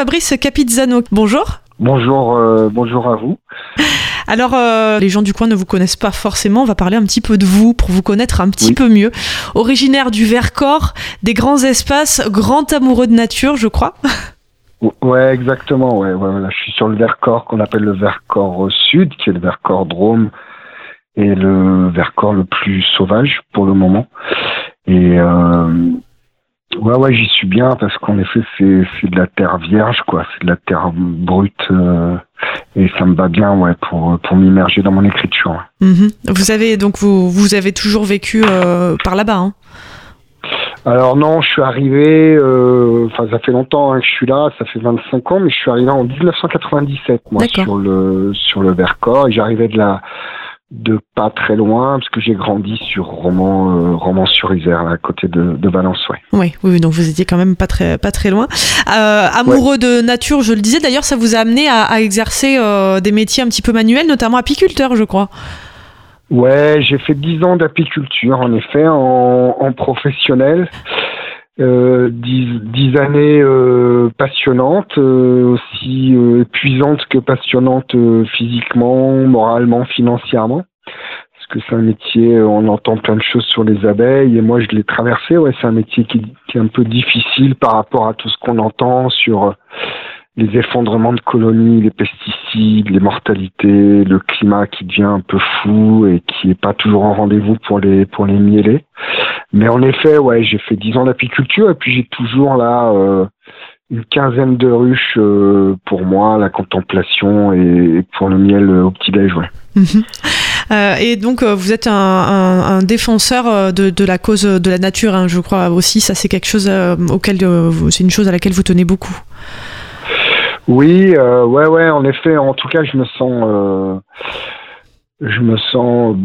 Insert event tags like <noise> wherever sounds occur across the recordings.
Fabrice Capizzano. Bonjour. Bonjour, bonjour à vous. <laughs> Alors, les gens du coin ne vous connaissent pas forcément. On va parler un petit peu de vous pour vous connaître un petit peu mieux. Originaire du Vercors, des grands espaces, grand amoureux de nature, je crois. <laughs> Ouais, exactement. Ouais, ouais, je suis sur le Vercors qu'on appelle le Vercors Sud, qui est le Vercors Drôme et le Vercors le plus sauvage pour le moment. Et euh, ouais, ouais, j'y suis bien parce qu'en effet, c'est c'est de la terre vierge, quoi. C'est de la terre brute euh, et ça me va bien, ouais, pour pour m'immerger dans mon écriture. Mhm. Vous avez donc vous vous avez toujours vécu euh, par là-bas. Hein? Alors non, je suis arrivé, euh, enfin ça fait longtemps hein, que je suis là, ça fait 25 ans, mais je suis arrivé en 1997 moi sur le sur le Vercors et j'arrivais de la de pas très loin parce que j'ai grandi sur Romans euh, Romans sur Isère à côté de, de Valence ouais. Oui oui donc vous étiez quand même pas très pas très loin euh, amoureux de nature je le disais d'ailleurs ça vous a amené à, à exercer euh, des métiers un petit peu manuels notamment apiculteur je crois. Ouais, j'ai fait dix ans d'apiculture, en effet, en, en professionnel. Euh, dix, années euh, passionnantes, euh, aussi épuisantes que passionnantes physiquement, moralement, financièrement. Parce que c'est un métier, on entend plein de choses sur les abeilles, et moi je l'ai traversé. Ouais, c'est un métier qui, qui, est un peu difficile par rapport à tout ce qu'on entend sur les effondrements de colonies, les pesticides, les mortalités, le climat qui devient un peu fou et qui est pas toujours en rendez-vous pour les pour les mielés. Mais en effet, ouais, j'ai fait dix ans d'apiculture et puis j'ai toujours là euh, une quinzaine de ruches euh, pour moi, la contemplation et, pour le miel au petit-déj, ouais. Mhm. Euh, et donc, euh, vous êtes un, un, un défenseur de, de, la cause de la nature, hein, je crois aussi. Ça, c'est quelque chose auquel, c'est une chose à laquelle vous tenez beaucoup. Oui, euh, ouais, ouais, en effet. En tout cas, je me sens, euh, je me sens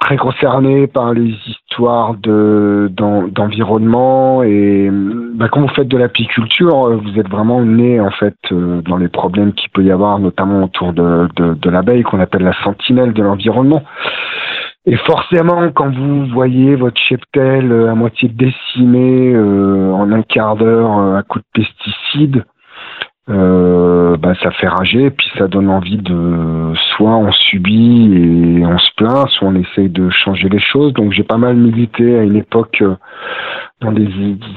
très concerné par les histoires de d'environnement et bah, quand vous faites de l'apiculture, vous êtes vraiment né en fait euh, dans les problèmes qu'il peut y avoir, notamment autour de, de, de l'abeille qu'on appelle la sentinelle de l'environnement. Et forcément, quand vous voyez votre cheptel à moitié décimé euh, en un quart d'heure à coup de pesticides, euh, bah, ça fait rager, puis ça donne envie de soit on subit et on se plaint, soit on essaye de changer les choses. Donc j'ai pas mal milité à une époque euh, dans des,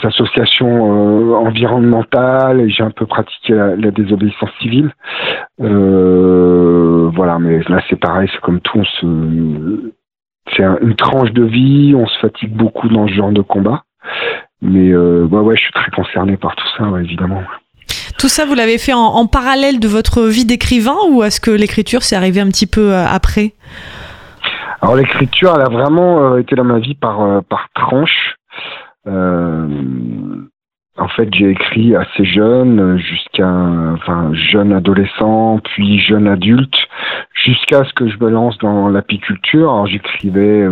associations euh, environnementales et j'ai un peu pratiqué la, désobéissance civile. Voilà, mais là c'est pareil, c'est comme tout, on se, c'est une tranche de vie, on se fatigue beaucoup dans ce genre de combat. Mais ouais, ouais, je suis très concerné par tout ça, évidemment. Tout ça, vous l'avez fait en, parallèle de votre vie d'écrivain ou est-ce que l'écriture s'est arrivée un petit peu euh, après? Alors l'écriture, elle a vraiment euh, été dans ma vie par, euh, par tranche. En fait, j'ai écrit assez jeune, jusqu'à, enfin, jeune adolescent, puis jeune adulte, jusqu'à ce que je me lance dans l'apiculture. Alors, j'écrivais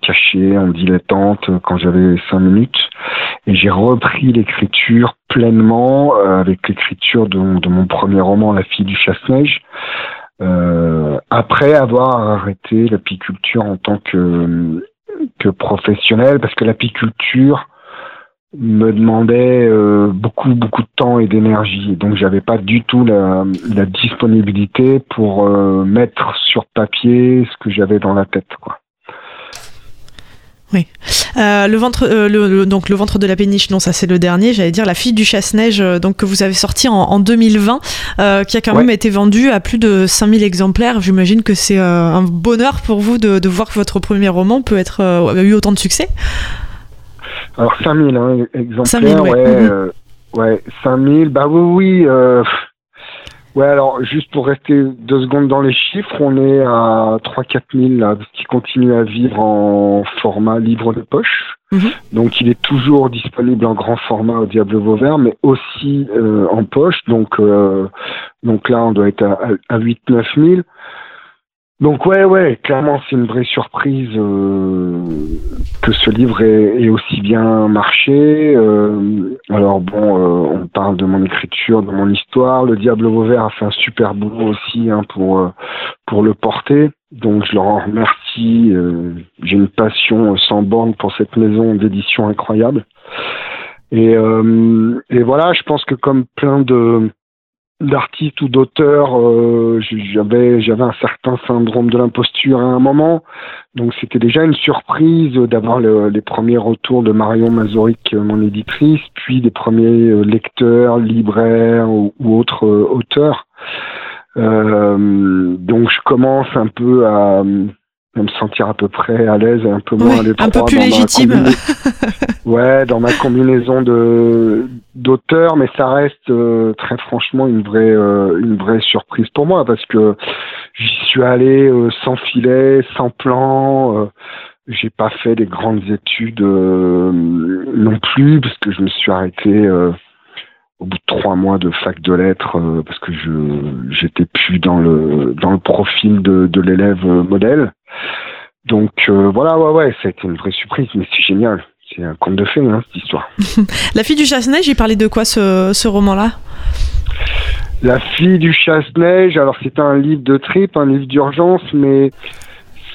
caché, en dilettante, quand j'avais cinq minutes, et j'ai repris l'écriture pleinement euh, avec l'écriture de, mon premier roman La fille du chasse-neige. Euh, après avoir arrêté l'apiculture en tant que, que professionnel, parce que l'apiculture me demandait euh, beaucoup beaucoup de temps et d'énergie, donc j'avais pas du tout la, la disponibilité pour mettre sur papier ce que j'avais dans la tête, quoi. Oui. Euh, le ventre, euh, le, donc le ventre de la péniche, non, ça c'est le dernier. J'allais dire la fille du chasse-neige, euh, donc que vous avez sorti en, en 2020, euh, qui a quand même été vendu à plus de 5000 exemplaires. J'imagine que c'est un bonheur pour vous de, de, voir que votre premier roman peut être a eu autant de succès. Alors 5000 hein, exemplaires, 5000, ouais, ouais, mm-hmm. ouais 5000, bah oui, oui. Ouais, alors juste pour rester deux secondes dans les chiffres, on est à 3-4 000 là, qui continue à vivre en format livre de poche. Mhm. Donc il est toujours disponible en grand format au Diable Vauvert, mais aussi euh, en poche. Donc euh, donc là on doit être à, à 8-9 000. Donc ouais, ouais, clairement c'est une vraie surprise euh, que ce livre ait, aussi bien marché. Euh, alors bon, euh, on parle de mon écriture, de mon histoire. Le Diable Vauvert a fait un super boulot aussi hein, pour euh, pour le porter. Donc je leur en remercie. Euh, j'ai une passion sans borne pour cette maison d'édition incroyable. Et, et voilà, je pense que comme plein de d'artiste ou d'auteur, euh, j'avais j'avais un certain syndrome de l'imposture à un moment, donc c'était déjà une surprise d'avoir les premiers retours de Marion Mazoric, mon éditrice, puis des premiers lecteurs, libraires ou, autres auteurs. donc je commence un peu à me sentir à peu près à l'aise et un peu moins Un peu plus légitime. <laughs> ouais, dans ma combinaison de d'auteur, mais ça reste euh, très franchement une vraie euh, une vraie surprise pour moi parce que j'y suis allé euh, sans filet, sans plan. j'ai pas fait des grandes études non plus parce que je me suis arrêté au bout de trois mois de fac de lettres parce que je j'étais plus dans le dans le profil de, de l'élève modèle donc euh, voilà, ouais, ouais, ça a été une vraie surprise, mais c'est génial. C'est un conte de fées, hein, cette histoire. <laughs> La fille du chasse-neige, il parlait de quoi ce, ce roman-là? La fille du chasse-neige, alors c'est un livre de trip, un livre d'urgence, mais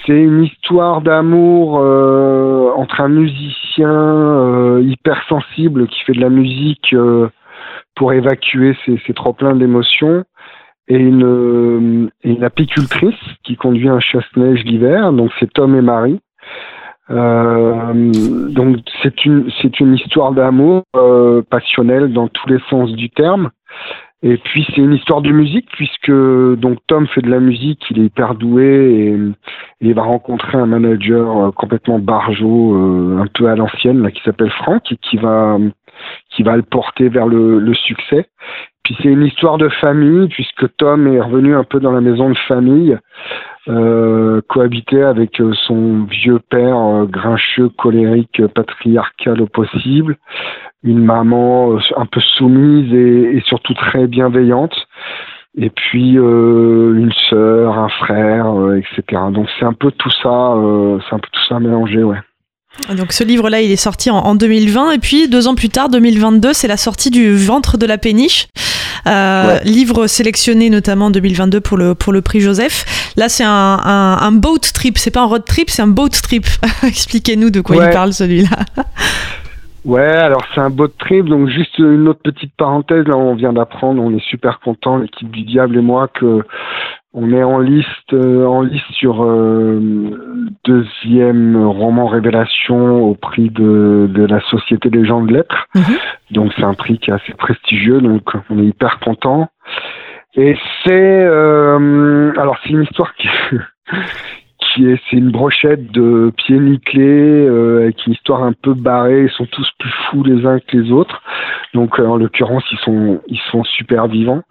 c'est une histoire d'amour euh, entre un musicien euh, hypersensible qui fait de la musique pour évacuer ses, ses trop pleins d'émotions et une, euh, une apicultrice qui conduit un chasse-neige l'hiver. Donc c'est Tom et Marie. Euh, donc c'est une c'est une histoire d'amour euh, passionnelle dans tous les sens du terme. Et puis c'est une histoire de musique puisque donc Tom fait de la musique, il est hyper doué et, il va rencontrer un manager euh, complètement barjot, un peu à l'ancienne qui s'appelle Franck et qui va qui va le porter vers le, succès. Puis c'est une histoire de famille, puisque Tom est revenu un peu dans la maison de famille, euh, cohabiter avec euh, son vieux père euh, grincheux, colérique, patriarcal au possible, une maman euh, un peu soumise et, et, surtout très bienveillante, et puis une sœur, un frère, etc. Donc c'est un peu tout ça, c'est un peu tout ça mélangé, ouais. Donc ce livre-là, il est sorti en, 2020 et puis deux ans plus tard, 2022, c'est la sortie du Ventre de la péniche, euh, livre sélectionné notamment en 2022 pour le pour le prix Joseph. Là, c'est un, un, boat trip, c'est pas un road trip, c'est un boat trip. <laughs> Expliquez-nous de quoi il parle celui-là. Ouais, alors c'est un boat trip, donc juste une autre petite parenthèse, là on vient d'apprendre, on est super content, l'équipe du Diable et moi, que on est en liste, euh, en liste sur euh, deuxième roman révélation au prix de, de la Société des gens de lettres. Mhm. Donc c'est un prix qui est assez prestigieux, donc on est hyper content. Et c'est euh, alors c'est une histoire qui <laughs> qui est c'est une brochette de pieds nickelés euh, avec une histoire un peu barrée. Ils sont tous plus fous les uns que les autres. Donc en l'occurrence ils sont ils sont super vivants,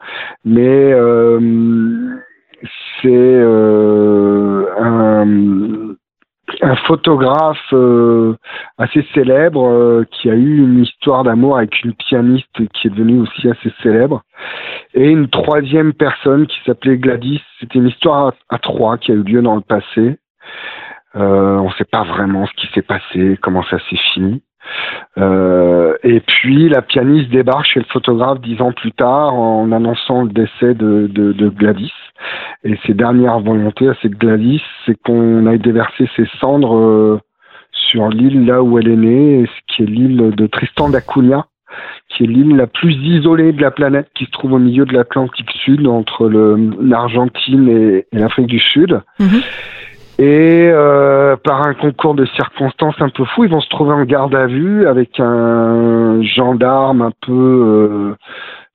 mais c'est euh, un, photographe euh, assez célèbre euh, qui a eu une histoire d'amour avec une pianiste qui est devenue aussi assez célèbre. Et une troisième personne qui s'appelait Gladys. C'était une histoire à, trois qui a eu lieu dans le passé. on ne sait pas vraiment ce qui s'est passé, comment ça s'est fini. Euh, et puis la pianiste débarque chez le photographe dix ans plus tard en annonçant le décès de, Gladys. Et ses dernières volontés à cette Gladys, c'est qu'on aille déverser ses cendres euh, sur l'île là où elle est née, ce qui est l'île de Tristan d'Acunha, qui est l'île la plus isolée de la planète, qui se trouve au milieu de l'Atlantique Sud, entre l'Argentine et, et l'Afrique du Sud. Mhm. Et euh, par un concours de circonstances un peu fou, ils vont se trouver en garde à vue avec un gendarme un peu euh,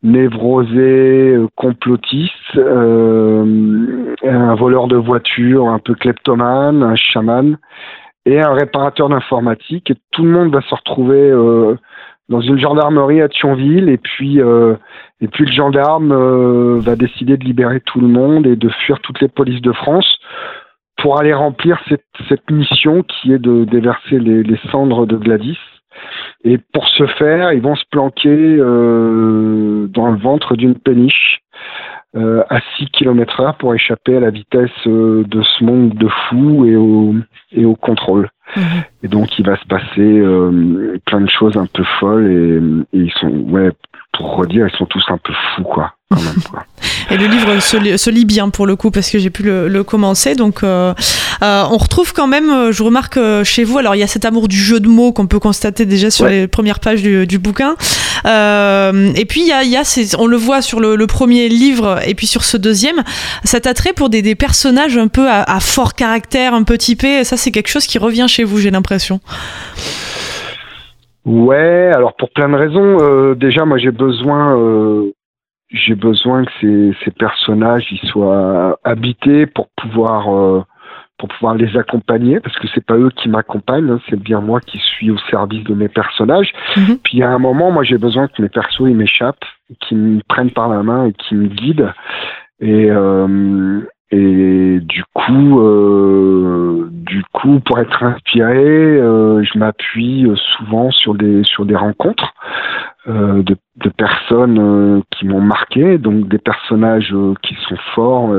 névrosé, euh, complotiste, un voleur de voiture un peu kleptomane, un chaman et un réparateur d'informatique. Et tout le monde va se retrouver dans une gendarmerie à Thionville et puis et puis le gendarme va décider de libérer tout le monde et de fuir toutes les polices de France pour aller remplir cette, mission qui est de déverser les, les, cendres de Gladys. Et pour ce faire, ils vont se planquer euh, dans le ventre d'une péniche euh, à 6 km heure pour échapper à la vitesse euh, de ce monde de fou et au, et au contrôle. Mhm. Et donc il va se passer euh, plein de choses un peu folles et, et, ils sont, ouais, pour redire, ils sont tous un peu fous, quoi. Quand même, quoi. <laughs> Et le livre se, lit bien pour le coup parce que j'ai pu le, commencer. Donc on retrouve quand même, je remarque chez vous, alors il y a cet amour du jeu de mots qu'on peut constater déjà sur les premières pages du, bouquin. et puis il y a, y a on le voit sur le, premier livre et puis sur ce deuxième, cet attrait pour des, des personnages un peu à, à fort caractère, un peu typé. Ça c'est quelque chose qui revient chez vous, j'ai l'impression. Ouais, alors pour plein de raisons. Euh, déjà, moi, j'ai besoin, euh, j'ai besoin que ces, ces, personnages ils soient habités pour pouvoir, euh, pour pouvoir les accompagner, parce que c'est pas eux qui m'accompagnent, hein, c'est bien moi qui suis au service de mes personnages. Mhm. Puis à un moment, moi, j'ai besoin que mes persos ils m'échappent, qu'ils me prennent par la main et qu'ils me guident. Et et du coup, euh, du coup, pour être inspiré, euh, je m'appuie souvent sur des sur des rencontres euh, de, personnes euh, qui m'ont marqué, donc des personnages euh, qui sont forts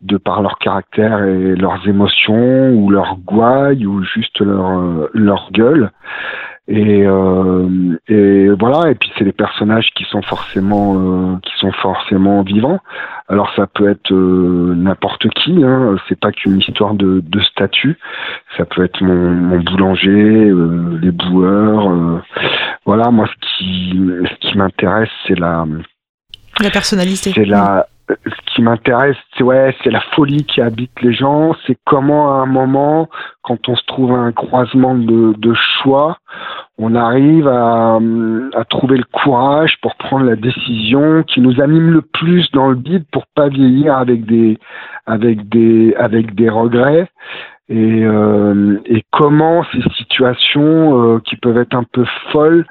de par leur caractère et leurs émotions ou leur gouaille ou juste leur leur gueule. Et, euh, et voilà. Et puis c'est des personnages qui sont forcément euh, qui sont forcément vivants. Alors ça peut être euh, n'importe qui. Hein. C'est pas qu'une histoire de, de, statut. Ça peut être mon, mon boulanger, euh, les boueurs. voilà. Moi, ce qui ce qui m'intéresse, c'est la la personnalité. C'est la ce qui m'intéresse, c'est ouais, c'est la folie qui habite les gens. C'est comment à un moment, quand on se trouve à un croisement de, de choix, on arrive à, à, trouver le courage pour prendre la décision qui nous anime le plus dans le vide pour pas vieillir avec des avec des avec des regrets. Et, euh, et comment ces situations euh, qui peuvent être un peu folles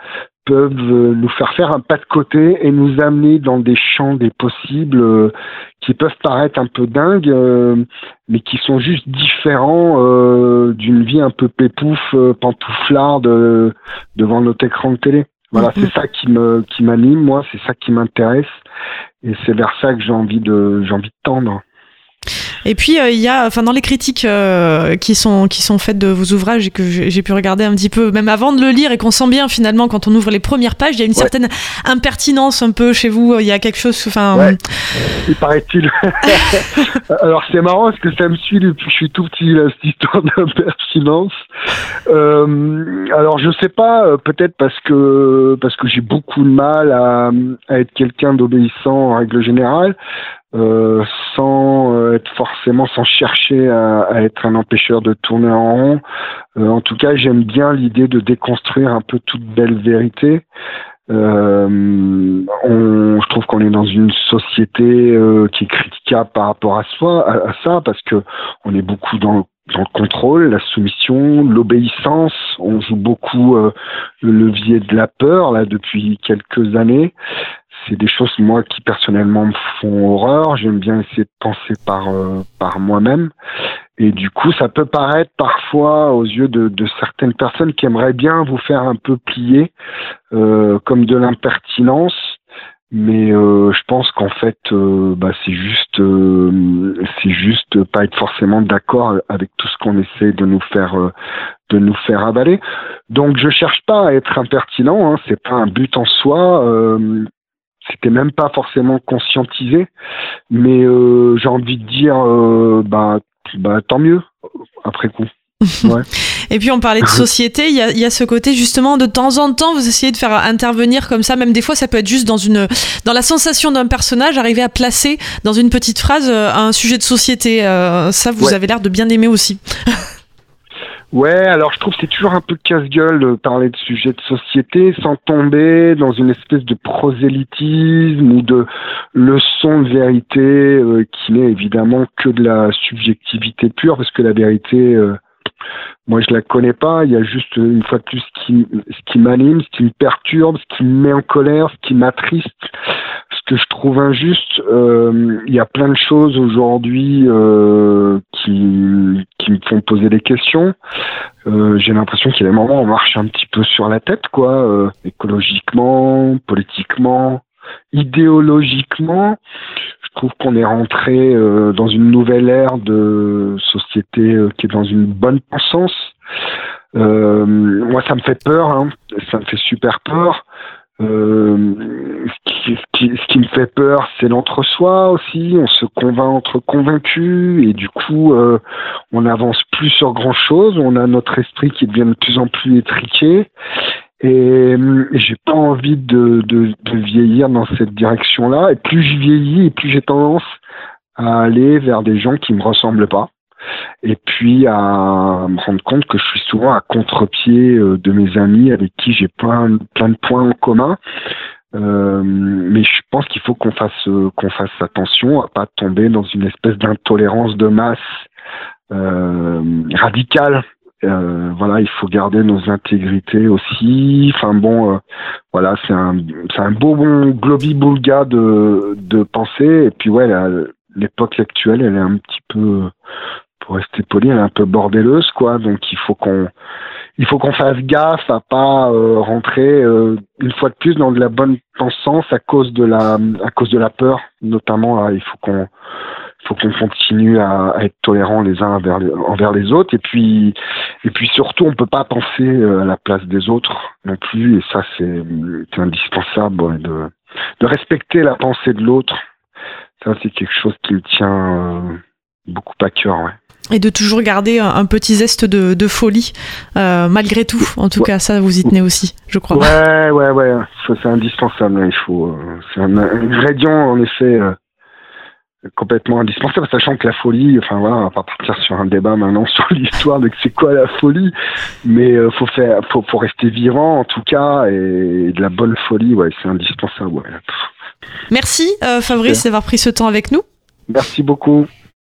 peuvent euh, nous faire faire un pas de côté et nous amener dans des champs des possibles euh, qui peuvent paraître un peu dingues, euh, mais qui sont juste différents d'une vie un peu pépouf, pantouflarde devant notre écran de télé. Voilà, c'est mhm. ça qui me qui m'anime, moi, c'est ça qui m'intéresse, et c'est vers ça que j'ai envie de j'ai envie de tendre. Et puis euh, il y a, enfin dans les critiques euh, qui sont qui sont faites de vos ouvrages et que j'ai pu regarder un petit peu, même avant de le lire et qu'on sent bien finalement quand on ouvre les premières pages, il y a une certaine impertinence un peu chez vous. Il y a quelque chose, enfin. Ouais. Il paraît-il. <laughs> Alors c'est marrant parce que ça me suit depuis que je suis tout petit cette histoire d'impertinence. Euh, alors je sais pas, peut-être parce que parce que j'ai beaucoup de mal à, à être quelqu'un d'obéissant en règle générale. Euh, sans euh, être forcément sans chercher à, à, être un empêcheur de tourner en rond. Euh, en tout cas, j'aime bien l'idée de déconstruire un peu toute belle vérité. Euh, on, je trouve qu'on est dans une société qui est critiquable par rapport à soi, à, ça, parce que on est beaucoup dans dans le contrôle, la soumission, l'obéissance. On joue beaucoup le levier de la peur là depuis quelques années c'est des choses moi qui personnellement me font horreur. J'aime bien essayer de penser par euh, par moi-même. Et du coup, ça peut paraître parfois aux yeux de, de certaines personnes qui aimeraient bien vous faire un peu plier, euh, comme de l'impertinence. Mais euh, je pense qu'en fait, euh, bah, c'est juste, euh, c'est juste pas être forcément d'accord avec tout ce qu'on essaie de nous faire, de nous faire avaler. Donc, je cherche pas à être impertinent. Hein, c'est pas un but en soi c'était même pas forcément conscientisé, mais euh, j'ai envie de dire, euh, bah, bah, tant mieux après coup. Ouais. Et puis on parlait de société, il y a, y a, ce côté justement de temps en temps vous essayez de faire intervenir comme ça, même des fois ça peut être juste dans une dans la sensation d'un personnage, arriver à placer dans une petite phrase euh, un sujet de société. ça vous avez l'air de bien aimer aussi. <laughs> Ouais, alors je trouve que c'est toujours un peu casse-gueule de parler de sujets de société sans tomber dans une espèce de prosélytisme ou de leçon de vérité euh, qui n'est évidemment que de la subjectivité pure, parce que la vérité, euh, moi je la connais pas. Il y a juste une fois de plus ce qui, ce qui m'anime, ce qui me perturbe, ce qui me met en colère, ce qui m'attriste, que je trouve injuste. Euh, il y a plein de choses aujourd'hui euh, qui, qui me font poser des questions. Euh, J'ai l'impression qu'il y a des moments où on marche un petit peu sur la tête, quoi, euh, écologiquement, politiquement, idéologiquement. Trouve qu'on est rentré euh, dans une nouvelle ère de société euh, qui est dans une bonne pensance. moi, ça me fait peur, hein. ça me fait super peur. Euh, ce, qui, ce, qui, me fait peur, c'est l'entre-soi aussi. On se convainc entre convaincus et du coup, euh, on n'avance plus sur grand-chose. On a notre esprit qui devient de plus en plus étriqué. Et, et j'ai pas envie de, de, de, vieillir dans cette direction-là. Et plus je vieillis, et plus j'ai tendance à aller vers des gens qui me ressemblent pas et puis à me rendre compte que je suis souvent à contre-pied euh, de mes amis avec qui j'ai plein, plein de points en commun. Euh, mais je pense qu'il faut qu'on fasse qu'on fasse attention à pas tomber dans une espèce d'intolérance de masse euh, radicale. Euh, voilà, il faut garder nos intégrités aussi. Enfin bon, euh, voilà, c'est un c'est un beau bon globi boulga de de penser. Et puis ouais, l'époque actuelle, elle est un petit peu pour rester poli, elle est un peu bordéleuse, quoi. Donc il faut qu'on il faut qu'on fasse gaffe à pas euh, rentrer euh, une fois de plus dans de la bonne pensance à cause de la à cause de la peur, notamment. il faut qu'on faut qu'on continue à, être tolérants les uns envers les, envers les autres et puis et puis surtout on peut pas penser euh, à la place des autres non plus et ça c'est indispensable de de respecter la pensée de l'autre ça c'est quelque chose qui me tient beaucoup à cœur ouais et de toujours garder un, petit zeste de, folie, euh, malgré tout. En tout cas, ça, vous y tenez aussi, je crois. Ouais, ouais, ouais, c'est indispensable. Il faut, euh, c'est un, ingrédient, en effet, euh, complètement indispensable, sachant que la folie, enfin voilà, on va pas partir sur un débat maintenant <laughs> sur l'histoire de c'est quoi la folie, mais faut faire, faut, faut rester vivant en tout cas, et, de la bonne folie, ouais, c'est indispensable. Ouais. Merci Fabrice d'avoir pris ce temps avec nous. Merci beaucoup.